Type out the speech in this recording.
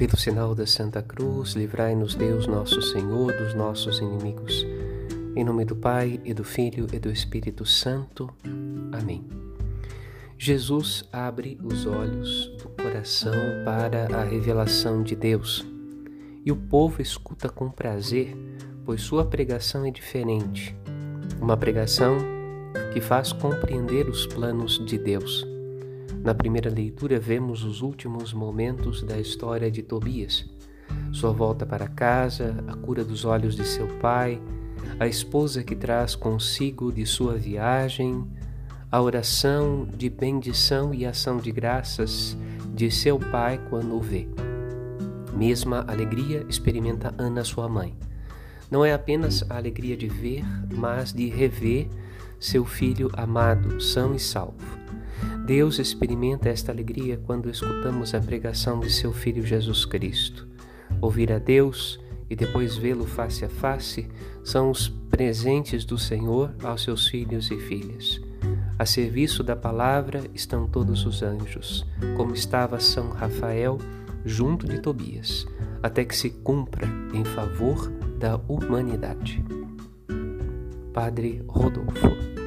Pelo sinal da Santa Cruz, livrai-nos Deus nosso Senhor dos nossos inimigos. Em nome do Pai e do Filho e do Espírito Santo. Amém. Jesus abre os olhos do coração para a revelação de Deus e o povo escuta com prazer, pois sua pregação é diferente. Uma pregação que faz compreender os planos de Deus. Na primeira leitura, vemos os últimos momentos da história de Tobias. Sua volta para casa, a cura dos olhos de seu pai, a esposa que traz consigo de sua viagem, a oração de bendição e ação de graças de seu pai quando o vê. Mesma alegria experimenta Ana, sua mãe. Não é apenas a alegria de ver, mas de rever seu filho amado, são e salvo. Deus experimenta esta alegria quando escutamos a pregação de seu Filho Jesus Cristo. Ouvir a Deus e depois vê-lo face a face são os presentes do Senhor aos seus filhos e filhas. A serviço da palavra estão todos os anjos, como estava São Rafael junto de Tobias, até que se cumpra em favor da humanidade. Padre Rodolfo